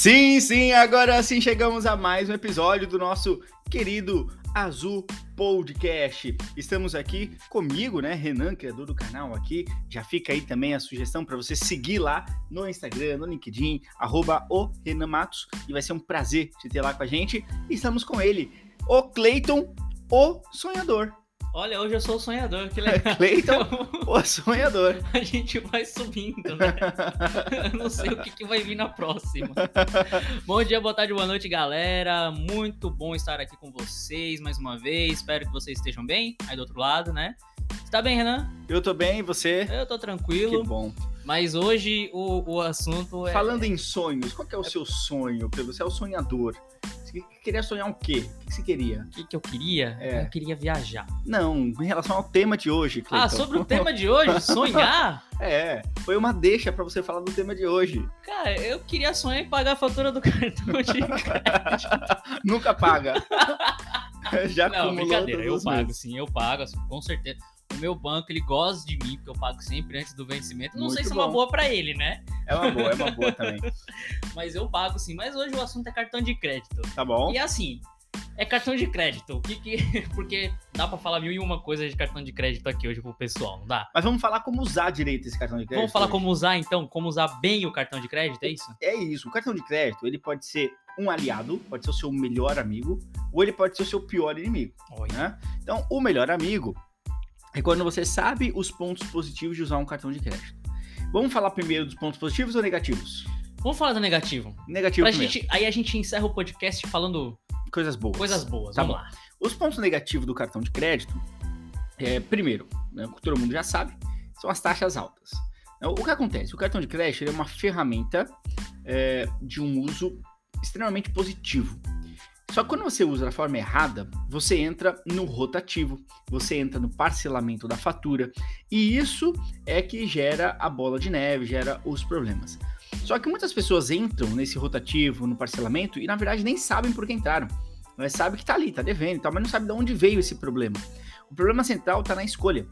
Sim, sim, agora sim chegamos a mais um episódio do nosso querido Azul Podcast. Estamos aqui comigo, né, Renan, criador do canal aqui. Já fica aí também a sugestão para você seguir lá no Instagram, no LinkedIn, arroba o Renan Matos. E vai ser um prazer te ter lá com a gente. Estamos com ele, o Cleiton, o sonhador. Olha, hoje eu sou o sonhador, que legal. Cleiton, o sonhador. A gente vai subindo, né? Eu não sei o que, que vai vir na próxima. Bom dia, boa tarde, boa noite, galera. Muito bom estar aqui com vocês mais uma vez. Espero que vocês estejam bem aí do outro lado, né? Você tá bem, Renan? Eu tô bem, e você? Eu tô tranquilo. Que bom. Mas hoje o, o assunto é. Falando em sonhos, qual que é o seu sonho? Pedro? Você é o sonhador. Você queria sonhar o quê? O que você queria? O que, que eu queria? É. Eu queria viajar. Não, em relação ao tema de hoje, Cleiton. Ah, sobre o tema de hoje, sonhar? É, foi uma deixa pra você falar do tema de hoje. Cara, eu queria sonhar em pagar a fatura do cartão de crédito. Nunca paga. Já Não, brincadeira, eu pago meses. sim, eu pago, assim, com certeza. Meu banco, ele gosta de mim, porque eu pago sempre antes do vencimento. Não sei Muito se é uma bom. boa pra ele, né? É uma boa, é uma boa também. Mas eu pago sim. Mas hoje o assunto é cartão de crédito. Tá bom? E assim, é cartão de crédito. O que que. Porque dá pra falar mil e uma coisa de cartão de crédito aqui hoje pro pessoal, não dá? Mas vamos falar como usar direito esse cartão de crédito. Vamos falar hoje. como usar então, como usar bem o cartão de crédito, é isso? É isso. O cartão de crédito, ele pode ser um aliado, pode ser o seu melhor amigo, ou ele pode ser o seu pior inimigo. Né? Então, o melhor amigo é quando você sabe os pontos positivos de usar um cartão de crédito. Vamos falar primeiro dos pontos positivos ou negativos? Vamos falar do negativo. Negativo Pra primeiro. gente, aí a gente encerra o podcast falando Coisas boas. coisas boas. Tá Vamos bom. lá. Os pontos negativos do cartão de crédito, é, primeiro, né, o que todo mundo já sabe, são as taxas altas. Então, O que acontece? O cartão de crédito é uma ferramenta é, de um uso extremamente positivo. Só que quando você usa da forma errada, você entra no rotativo, você entra no parcelamento da fatura, e isso é que gera a bola de neve, gera os problemas. Só que muitas pessoas entram nesse rotativo, no parcelamento, e na verdade nem sabem por que entraram. Mas sabe que tá ali, tá devendo e tal, mas não sabe de onde veio esse problema. O problema central tá na escolha.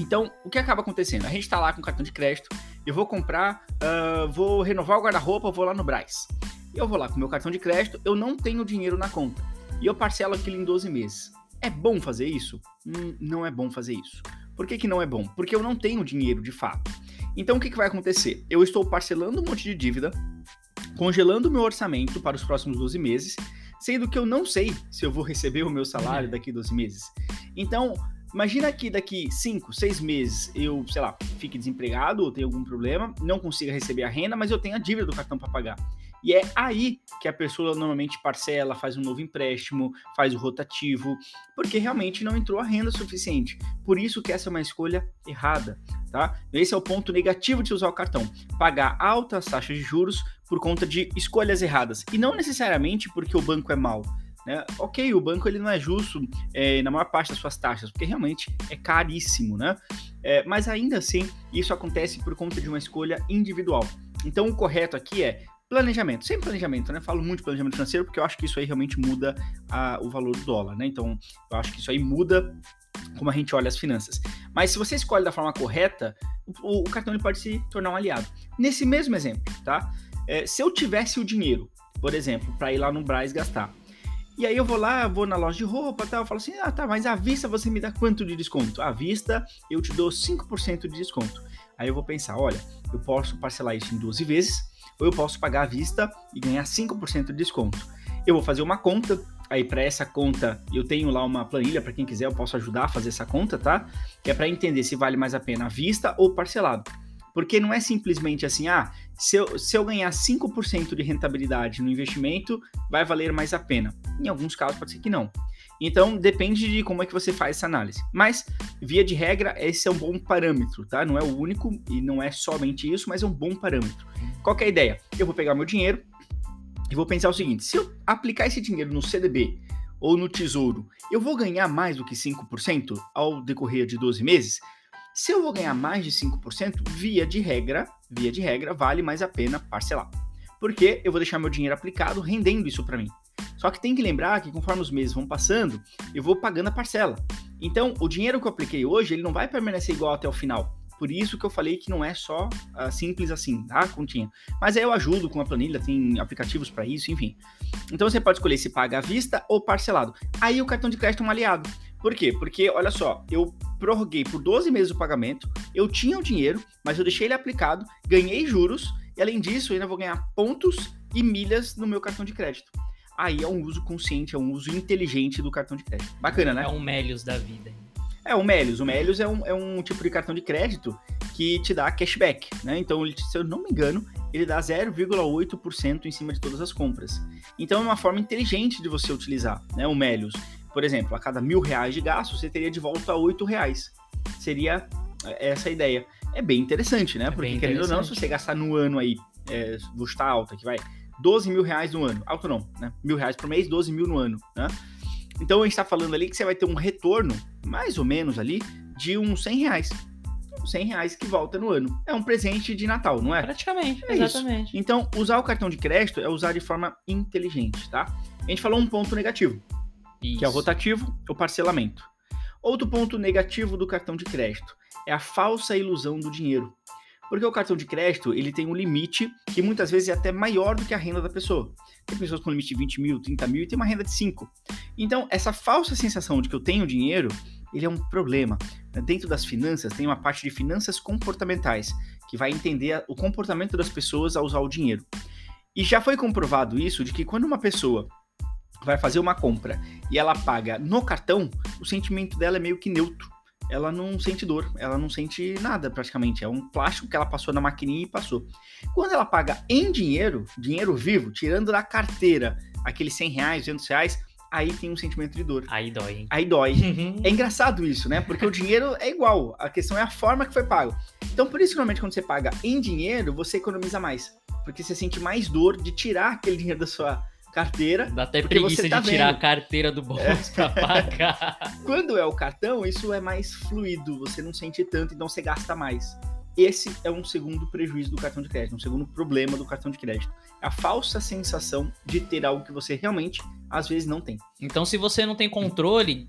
Então, o que acaba acontecendo? A gente tá lá com cartão de crédito, eu vou comprar, ah, vou renovar o guarda-roupa, vou lá no Braz. Eu vou lá com meu cartão de crédito, eu não tenho dinheiro na conta. E eu parcelo aquilo em 12 meses. É bom fazer isso? Hum, não é bom fazer isso. Por que, que não é bom? Porque eu não tenho dinheiro de fato. Então o que, que vai acontecer? Eu estou parcelando um monte de dívida, congelando o meu orçamento para os próximos 12 meses, sendo que eu não sei se eu vou receber o meu salário daqui 12 meses. Então, imagina que daqui 5, 6 meses eu, sei lá, fique desempregado ou tenha algum problema, não consiga receber a renda, mas eu tenho a dívida do cartão para pagar. E é aí que a pessoa normalmente parcela, faz um novo empréstimo, faz o rotativo, porque realmente não entrou a renda suficiente. Por isso que essa é uma escolha errada, tá? Esse é o ponto negativo de usar o cartão. Pagar altas taxas de juros por conta de escolhas erradas. E não necessariamente porque o banco é mau. Né? Ok, o banco ele não é justo é, na maior parte das suas taxas, porque realmente é caríssimo, né? É, mas ainda assim, isso acontece por conta de uma escolha individual. Então, o correto aqui é planejamento, sem planejamento, né? Falo muito de planejamento financeiro porque eu acho que isso aí realmente muda a- o valor do dólar, né? Então, eu acho que isso aí muda como a gente olha as finanças. Mas se você escolhe da forma correta, o, o cartão ele pode se tornar um aliado. Nesse mesmo exemplo, tá? É, se eu tivesse o dinheiro, por exemplo, para ir lá no Braz gastar, e aí eu vou lá, vou na loja de roupa tal, eu falo assim, ah tá, mas à vista você me dá quanto de desconto? À vista eu te dou 5% de desconto. Aí eu vou pensar, olha, eu posso parcelar isso em 12 vezes, ou eu posso pagar à vista e ganhar 5% de desconto. Eu vou fazer uma conta, aí para essa conta eu tenho lá uma planilha, para quem quiser eu posso ajudar a fazer essa conta, tá? Que é para entender se vale mais a pena à vista ou parcelado. Porque não é simplesmente assim, ah, se eu, se eu ganhar 5% de rentabilidade no investimento, vai valer mais a pena. Em alguns casos pode ser que não. Então depende de como é que você faz essa análise. Mas, via de regra, esse é um bom parâmetro, tá? Não é o único e não é somente isso, mas é um bom parâmetro. Qual é a ideia? Eu vou pegar meu dinheiro e vou pensar o seguinte: se eu aplicar esse dinheiro no CDB ou no Tesouro, eu vou ganhar mais do que 5% ao decorrer de 12 meses? Se eu vou ganhar mais de 5%, via de regra, via de regra, vale mais a pena parcelar. Porque eu vou deixar meu dinheiro aplicado rendendo isso para mim. Só que tem que lembrar que conforme os meses vão passando, eu vou pagando a parcela. Então, o dinheiro que eu apliquei hoje, ele não vai permanecer igual até o final. Por isso que eu falei que não é só uh, simples assim, tá? Continha. Mas aí eu ajudo com a planilha, tem aplicativos para isso, enfim. Então você pode escolher se paga à vista ou parcelado. Aí o cartão de crédito é um aliado. Por quê? Porque, olha só, eu prorroguei por 12 meses o pagamento, eu tinha o dinheiro, mas eu deixei ele aplicado, ganhei juros, e além disso, eu ainda vou ganhar pontos e milhas no meu cartão de crédito. Aí é um uso consciente, é um uso inteligente do cartão de crédito. Bacana, né? É um Melios da vida. É, o Melios. O Melios é um, é um tipo de cartão de crédito que te dá cashback, né? Então, se eu não me engano, ele dá 0,8% em cima de todas as compras. Então, é uma forma inteligente de você utilizar né, o Melios. Por exemplo, a cada mil reais de gasto, você teria de volta oito reais. Seria é, essa a ideia. É bem interessante, né? É Porque, querendo ou não, se você gastar no ano aí, é, vou estar alta que vai, 12 mil reais no ano. Alto não, né? Mil reais por mês, 12 mil no ano, né? Então a gente está falando ali que você vai ter um retorno, mais ou menos ali, de uns 100 reais. 100 reais que volta no ano. É um presente de Natal, não é? Praticamente, é exatamente. Isso. Então, usar o cartão de crédito é usar de forma inteligente, tá? A gente falou um ponto negativo, isso. que é o rotativo, o parcelamento. Outro ponto negativo do cartão de crédito é a falsa ilusão do dinheiro. Porque o cartão de crédito, ele tem um limite que muitas vezes é até maior do que a renda da pessoa. Tem pessoas com limite de 20 mil, 30 mil e tem uma renda de 5. Então, essa falsa sensação de que eu tenho dinheiro, ele é um problema. Dentro das finanças, tem uma parte de finanças comportamentais, que vai entender o comportamento das pessoas ao usar o dinheiro. E já foi comprovado isso, de que quando uma pessoa vai fazer uma compra e ela paga no cartão, o sentimento dela é meio que neutro ela não sente dor, ela não sente nada praticamente. É um plástico que ela passou na maquininha e passou. Quando ela paga em dinheiro, dinheiro vivo, tirando da carteira aqueles 100 reais, 200 reais, aí tem um sentimento de dor. Aí dói, hein? Aí dói. Uhum. é engraçado isso, né? Porque o dinheiro é igual, a questão é a forma que foi pago. Então, por isso que normalmente quando você paga em dinheiro, você economiza mais. Porque você sente mais dor de tirar aquele dinheiro da sua carteira. Dá até preguiça tá de tirar vendo. a carteira do bolso é. pra pagar. Quando é o cartão, isso é mais fluido, você não sente tanto, então você gasta mais. Esse é um segundo prejuízo do cartão de crédito, um segundo problema do cartão de crédito. É a falsa sensação de ter algo que você realmente, às vezes, não tem. Então, se você não tem controle,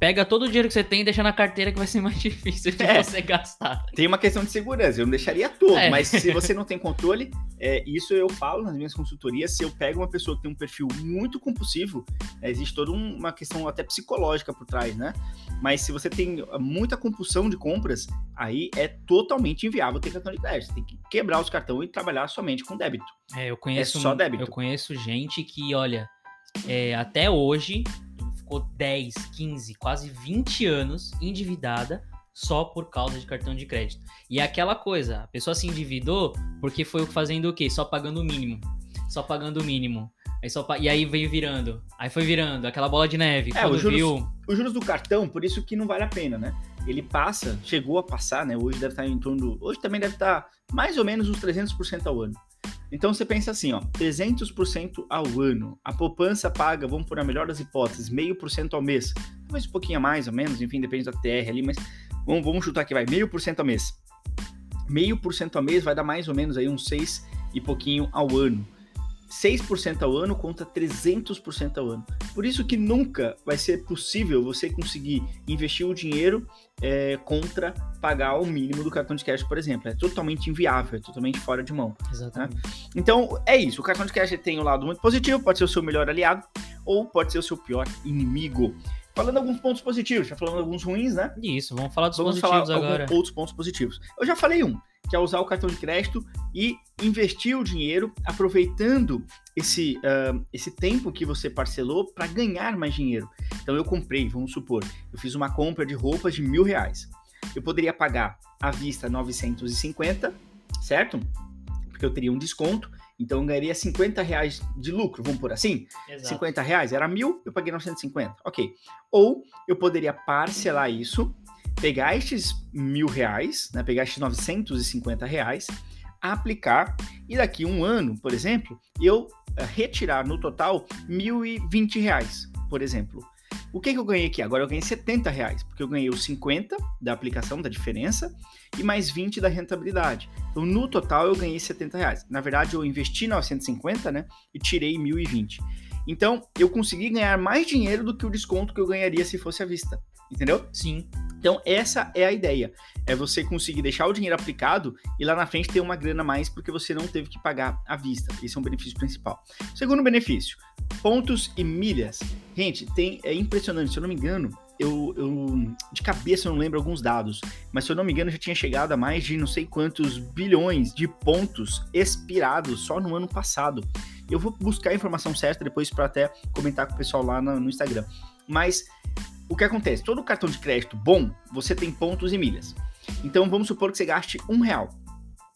Pega todo o dinheiro que você tem e deixa na carteira que vai ser mais difícil de é, você gastar. Tem uma questão de segurança, eu não deixaria todo, é. mas se você não tem controle, é, isso eu falo nas minhas consultorias, se eu pego uma pessoa que tem um perfil muito compulsivo, é, existe toda uma questão até psicológica por trás, né? Mas se você tem muita compulsão de compras, aí é totalmente inviável ter cartão de crédito. Você tem que quebrar os cartões e trabalhar somente com débito. É, eu conheço. É só débito. Eu conheço gente que, olha, é, até hoje ficou 10, 15, quase 20 anos endividada só por causa de cartão de crédito. E é aquela coisa, a pessoa se endividou porque foi fazendo o quê? Só pagando o mínimo. Só pagando o mínimo. Aí só pa... E aí veio virando. Aí foi virando, aquela bola de neve. É, os juros, viu... os juros do cartão, por isso que não vale a pena, né? Ele passa, chegou a passar, né? Hoje deve estar em torno. Hoje também deve estar mais ou menos uns 300% ao ano. Então você pensa assim, ó, 300% ao ano. A poupança paga, vamos por a melhor das hipóteses, meio por cento ao mês. Talvez um pouquinho a mais ou menos, enfim, depende da TR ali, mas vamos, vamos chutar aqui, vai, meio por cento ao mês. Meio por cento ao mês vai dar mais ou menos aí uns 6 e pouquinho ao ano. 6% ao ano contra 300% ao ano. Por isso que nunca vai ser possível você conseguir investir o dinheiro é, contra pagar o mínimo do cartão de crédito, por exemplo. É totalmente inviável, é totalmente fora de mão. Né? Exatamente. Né? Então, é isso. O cartão de crédito tem um lado muito positivo, pode ser o seu melhor aliado ou pode ser o seu pior inimigo. Falando alguns pontos positivos, já falando alguns ruins, né? Isso, vamos falar dos vamos positivos falar agora. Outros pontos positivos. Eu já falei um, que é usar o cartão de crédito e investir o dinheiro aproveitando esse, uh, esse tempo que você parcelou para ganhar mais dinheiro. Então eu comprei, vamos supor, eu fiz uma compra de roupas de mil reais. Eu poderia pagar à vista 950, certo? Porque eu teria um desconto, então eu ganharia 50 reais de lucro, vamos por assim? Exato. 50 reais era mil, eu paguei 950, ok. Ou eu poderia parcelar isso pegar estes mil reais, né, pegar estes 950 reais, aplicar e daqui um ano, por exemplo, eu eh, retirar no total 1.020 reais, por exemplo. O que, que eu ganhei aqui? Agora eu ganhei 70 reais, porque eu ganhei os 50 da aplicação, da diferença, e mais 20 da rentabilidade. Então, no total, eu ganhei 70 reais. Na verdade, eu investi 950, né? E tirei 1.020. Então, eu consegui ganhar mais dinheiro do que o desconto que eu ganharia se fosse à vista. Entendeu? Sim. Então, essa é a ideia. É você conseguir deixar o dinheiro aplicado e lá na frente ter uma grana a mais porque você não teve que pagar à vista. Esse é um benefício principal. Segundo benefício, pontos e milhas. Gente, tem, é impressionante. Se eu não me engano, eu, eu, de cabeça eu não lembro alguns dados, mas se eu não me engano já tinha chegado a mais de não sei quantos bilhões de pontos expirados só no ano passado. Eu vou buscar a informação certa depois para até comentar com o pessoal lá no, no Instagram. Mas o que acontece? Todo cartão de crédito bom, você tem pontos e milhas. Então vamos supor que você gaste um real.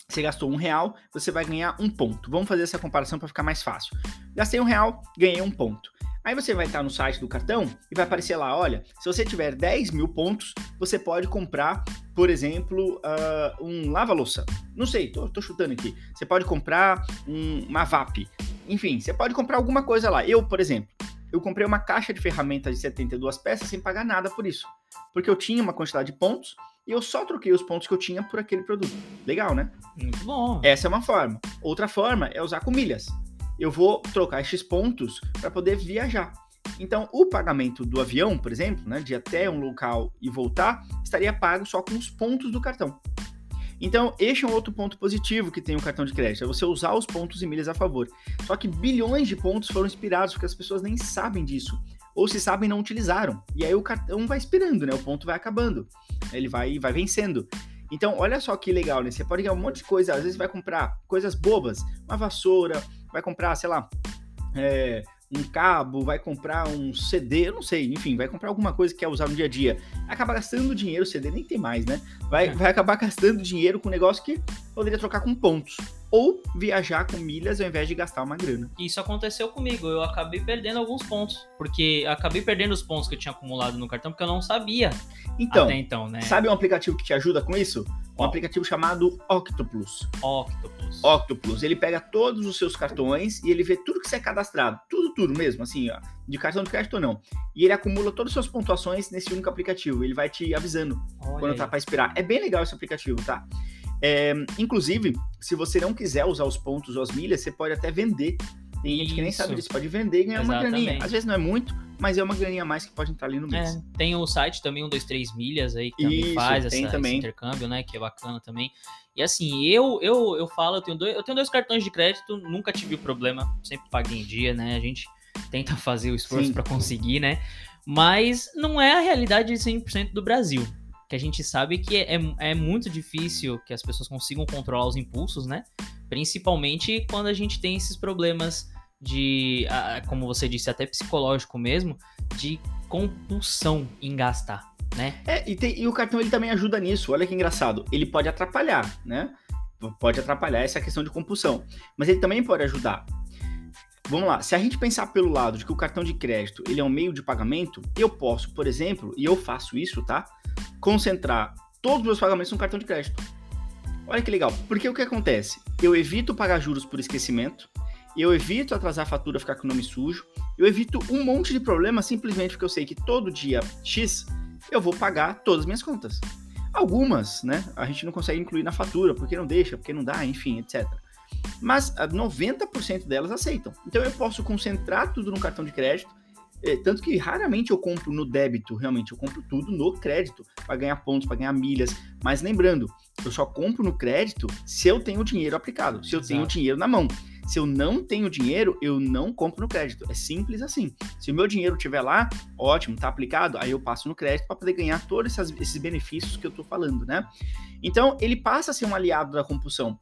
Você gastou um real, você vai ganhar um ponto. Vamos fazer essa comparação para ficar mais fácil. Gastei um real, ganhei um ponto. Aí você vai estar no site do cartão e vai aparecer lá, olha, se você tiver 10 mil pontos, você pode comprar, por exemplo, uh, um lava-louça. Não sei, tô, tô, chutando aqui. Você pode comprar um, uma VAP. Enfim, você pode comprar alguma coisa lá. Eu, por exemplo, eu comprei uma caixa de ferramentas de 72 peças sem pagar nada por isso. Porque eu tinha uma quantidade de pontos e eu só troquei os pontos que eu tinha por aquele produto. Legal, né? Muito bom. Essa é uma forma. Outra forma é usar com milhas eu vou trocar esses pontos para poder viajar. Então, o pagamento do avião, por exemplo, né, de até um local e voltar, estaria pago só com os pontos do cartão. Então, este é um outro ponto positivo que tem o cartão de crédito, é você usar os pontos e milhas a favor. Só que bilhões de pontos foram expirados porque as pessoas nem sabem disso. Ou se sabem, não utilizaram. E aí o cartão vai expirando, né? O ponto vai acabando. Ele vai, vai vencendo. Então, olha só que legal, né? Você pode ganhar um monte de coisa. Às vezes vai comprar coisas bobas, uma vassoura, vai comprar, sei lá, é, um cabo, vai comprar um CD, eu não sei, enfim, vai comprar alguma coisa que quer usar no dia a dia. Acaba gastando dinheiro, CD nem tem mais, né? Vai, é. vai acabar gastando dinheiro com um negócio que poderia trocar com pontos ou viajar com milhas ao invés de gastar uma grana. Isso aconteceu comigo, eu acabei perdendo alguns pontos, porque acabei perdendo os pontos que eu tinha acumulado no cartão porque eu não sabia. Então, até então, né? Sabe um aplicativo que te ajuda com isso? Um oh. aplicativo chamado Octopus. Octopus. Octopus. Ele pega todos os seus cartões e ele vê tudo que você é cadastrado, tudo, tudo mesmo, assim, ó, de cartão de crédito ou não. E ele acumula todas as suas pontuações nesse único aplicativo. Ele vai te avisando Olha quando aí. tá para expirar. É bem legal esse aplicativo, tá? É, inclusive, se você não quiser usar os pontos ou as milhas, você pode até vender. Tem gente que nem sabe disso, pode vender e ganhar Exatamente. uma graninha. Às vezes não é muito, mas é uma graninha a mais que pode entrar ali no mês. É, tem o site também, um, dois, três milhas aí, que também Isso, faz essa, também. esse intercâmbio, né? Que é bacana também. E assim, eu eu, eu falo, eu tenho, dois, eu tenho dois cartões de crédito, nunca tive problema, sempre paguei em dia, né? A gente tenta fazer o esforço para conseguir, né? Mas não é a realidade de 100% do Brasil que a gente sabe que é, é muito difícil que as pessoas consigam controlar os impulsos, né? Principalmente quando a gente tem esses problemas de, como você disse, até psicológico mesmo, de compulsão em gastar, né? É, e, tem, e o cartão ele também ajuda nisso. Olha que engraçado. Ele pode atrapalhar, né? Pode atrapalhar essa questão de compulsão. Mas ele também pode ajudar. Vamos lá, se a gente pensar pelo lado de que o cartão de crédito ele é um meio de pagamento, eu posso, por exemplo, e eu faço isso, tá? Concentrar todos os meus pagamentos no cartão de crédito. Olha que legal, porque o que acontece? Eu evito pagar juros por esquecimento, eu evito atrasar a fatura, ficar com o nome sujo, eu evito um monte de problemas simplesmente porque eu sei que todo dia X eu vou pagar todas as minhas contas. Algumas, né, a gente não consegue incluir na fatura, porque não deixa, porque não dá, enfim, etc. Mas 90% delas aceitam. Então eu posso concentrar tudo no cartão de crédito, tanto que raramente eu compro no débito, realmente, eu compro tudo no crédito, para ganhar pontos, para ganhar milhas. Mas lembrando, eu só compro no crédito se eu tenho dinheiro aplicado, se eu Exato. tenho dinheiro na mão. Se eu não tenho dinheiro, eu não compro no crédito. É simples assim. Se o meu dinheiro estiver lá, ótimo, tá aplicado, aí eu passo no crédito para poder ganhar todos esses, esses benefícios que eu estou falando, né? Então, ele passa a ser um aliado da compulsão.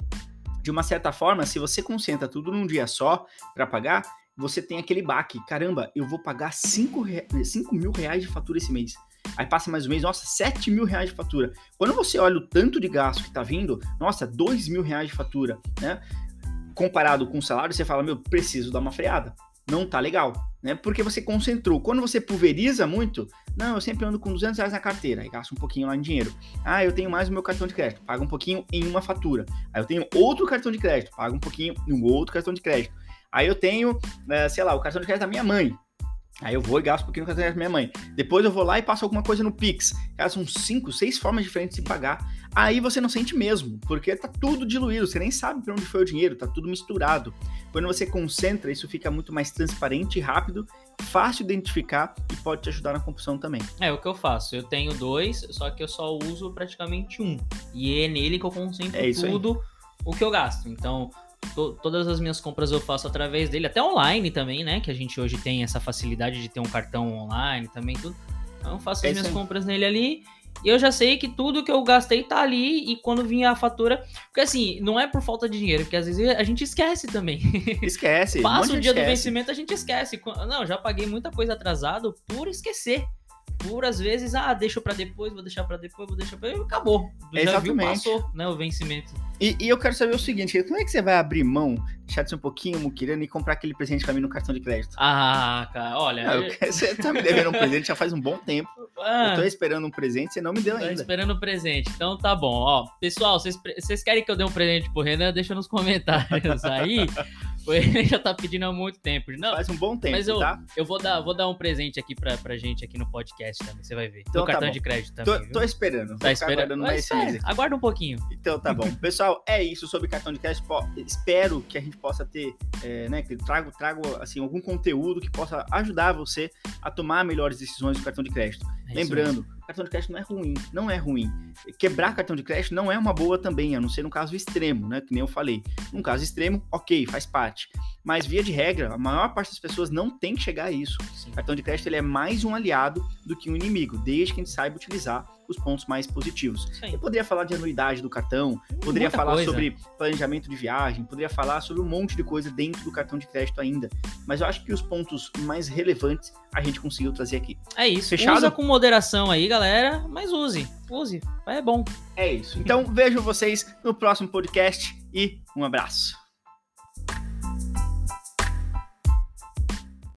De uma certa forma, se você concentra tudo num dia só para pagar, você tem aquele baque. Caramba, eu vou pagar 5 mil reais de fatura esse mês. Aí passa mais um mês, nossa, 7 mil reais de fatura. Quando você olha o tanto de gasto que tá vindo, nossa, 2 mil reais de fatura, né? Comparado com o salário, você fala, meu, preciso dar uma freada. Não tá legal, né? Porque você concentrou. Quando você pulveriza muito, não, eu sempre ando com 200 reais na carteira, e gasto um pouquinho lá em dinheiro. Ah, eu tenho mais o meu cartão de crédito, paga um pouquinho em uma fatura. Aí eu tenho outro cartão de crédito, paga um pouquinho um outro cartão de crédito. Aí eu tenho, né, sei lá, o cartão de crédito da minha mãe. Aí eu vou e gasto um pouquinho no cartão da minha mãe. Depois eu vou lá e passo alguma coisa no Pix. Cara, são cinco, seis formas diferentes de pagar. Aí você não sente mesmo, porque tá tudo diluído, você nem sabe para onde foi o dinheiro, tá tudo misturado. Quando você concentra, isso fica muito mais transparente e rápido, fácil de identificar e pode te ajudar na compulsão também. É o que eu faço. Eu tenho dois, só que eu só uso praticamente um. E é nele que eu concentro É isso aí. tudo o que eu gasto. Então, to- todas as minhas compras eu faço através dele, até online também, né? Que a gente hoje tem essa facilidade de ter um cartão online também, tudo. Então, eu faço É as minhas aí. compras nele ali. E eu já sei que tudo que eu gastei tá ali. E quando vinha a fatura. Porque assim, não é por falta de dinheiro, porque às vezes a gente esquece também. Esquece. um Passa de o dia do esquece. vencimento, a gente esquece. Qu- Não, já paguei muita coisa atrasado por esquecer. Por às vezes, ah, deixa pra depois, vou deixar pra depois, vou deixar depois, acabou. Já viu, Exatamente. passou, né, o vencimento. E, e eu quero saber o seguinte, como é que você vai abrir mão, deixar de ser um pouquinho muquirana e comprar aquele presente pra mim no cartão de crédito? Ah, cara, olha. Ah, eu você tá me devendo um presente já faz um bom tempo. ah, Eu tô esperando um presente, você não me deu tô ainda. esperando o presente. Então tá bom, ó. Pessoal, vocês vocês querem que eu dê um presente pro Renan? Deixa nos comentários aí. Renan já tá pedindo há muito tempo. Não, Faz um bom tempo, Mas eu- tá? eu vou dar, vou dar um presente aqui pra, pra gente aqui no podcast também, você vai ver. Então no tá cartão bom. de crédito Tô, também. viu? tô esperando. Tá esperando? mais aqui. aguarda um pouquinho. Então tá bom. Pessoal, é isso sobre cartão de crédito. Espero que a gente possa ter, é, né, que trago, trago assim, algum conteúdo que possa ajudar você a tomar melhores decisões do cartão de crédito. É Lembrando, cartão de crédito não é ruim, não é ruim. Quebrar cartão de crédito não é uma boa também, a não ser no caso extremo, né? Que nem eu falei. Num caso extremo, ok, faz parte. Mas via de regra, a maior parte das pessoas não tem que chegar a isso. Sim. O cartão de crédito ele é mais um aliado do que um inimigo, desde que a gente saiba utilizar os pontos mais positivos. Aí. Eu poderia falar de anuidade do cartão, poderia falar coisa. sobre planejamento de viagem, poderia falar sobre um monte de coisa dentro do cartão de crédito ainda. Mas eu acho que os pontos mais relevantes a gente conseguiu trazer aqui. É isso. Fechado? Usa com moderação aí, galera. Mas use. Use. É bom. É isso. Então vejo vocês no próximo podcast e um abraço.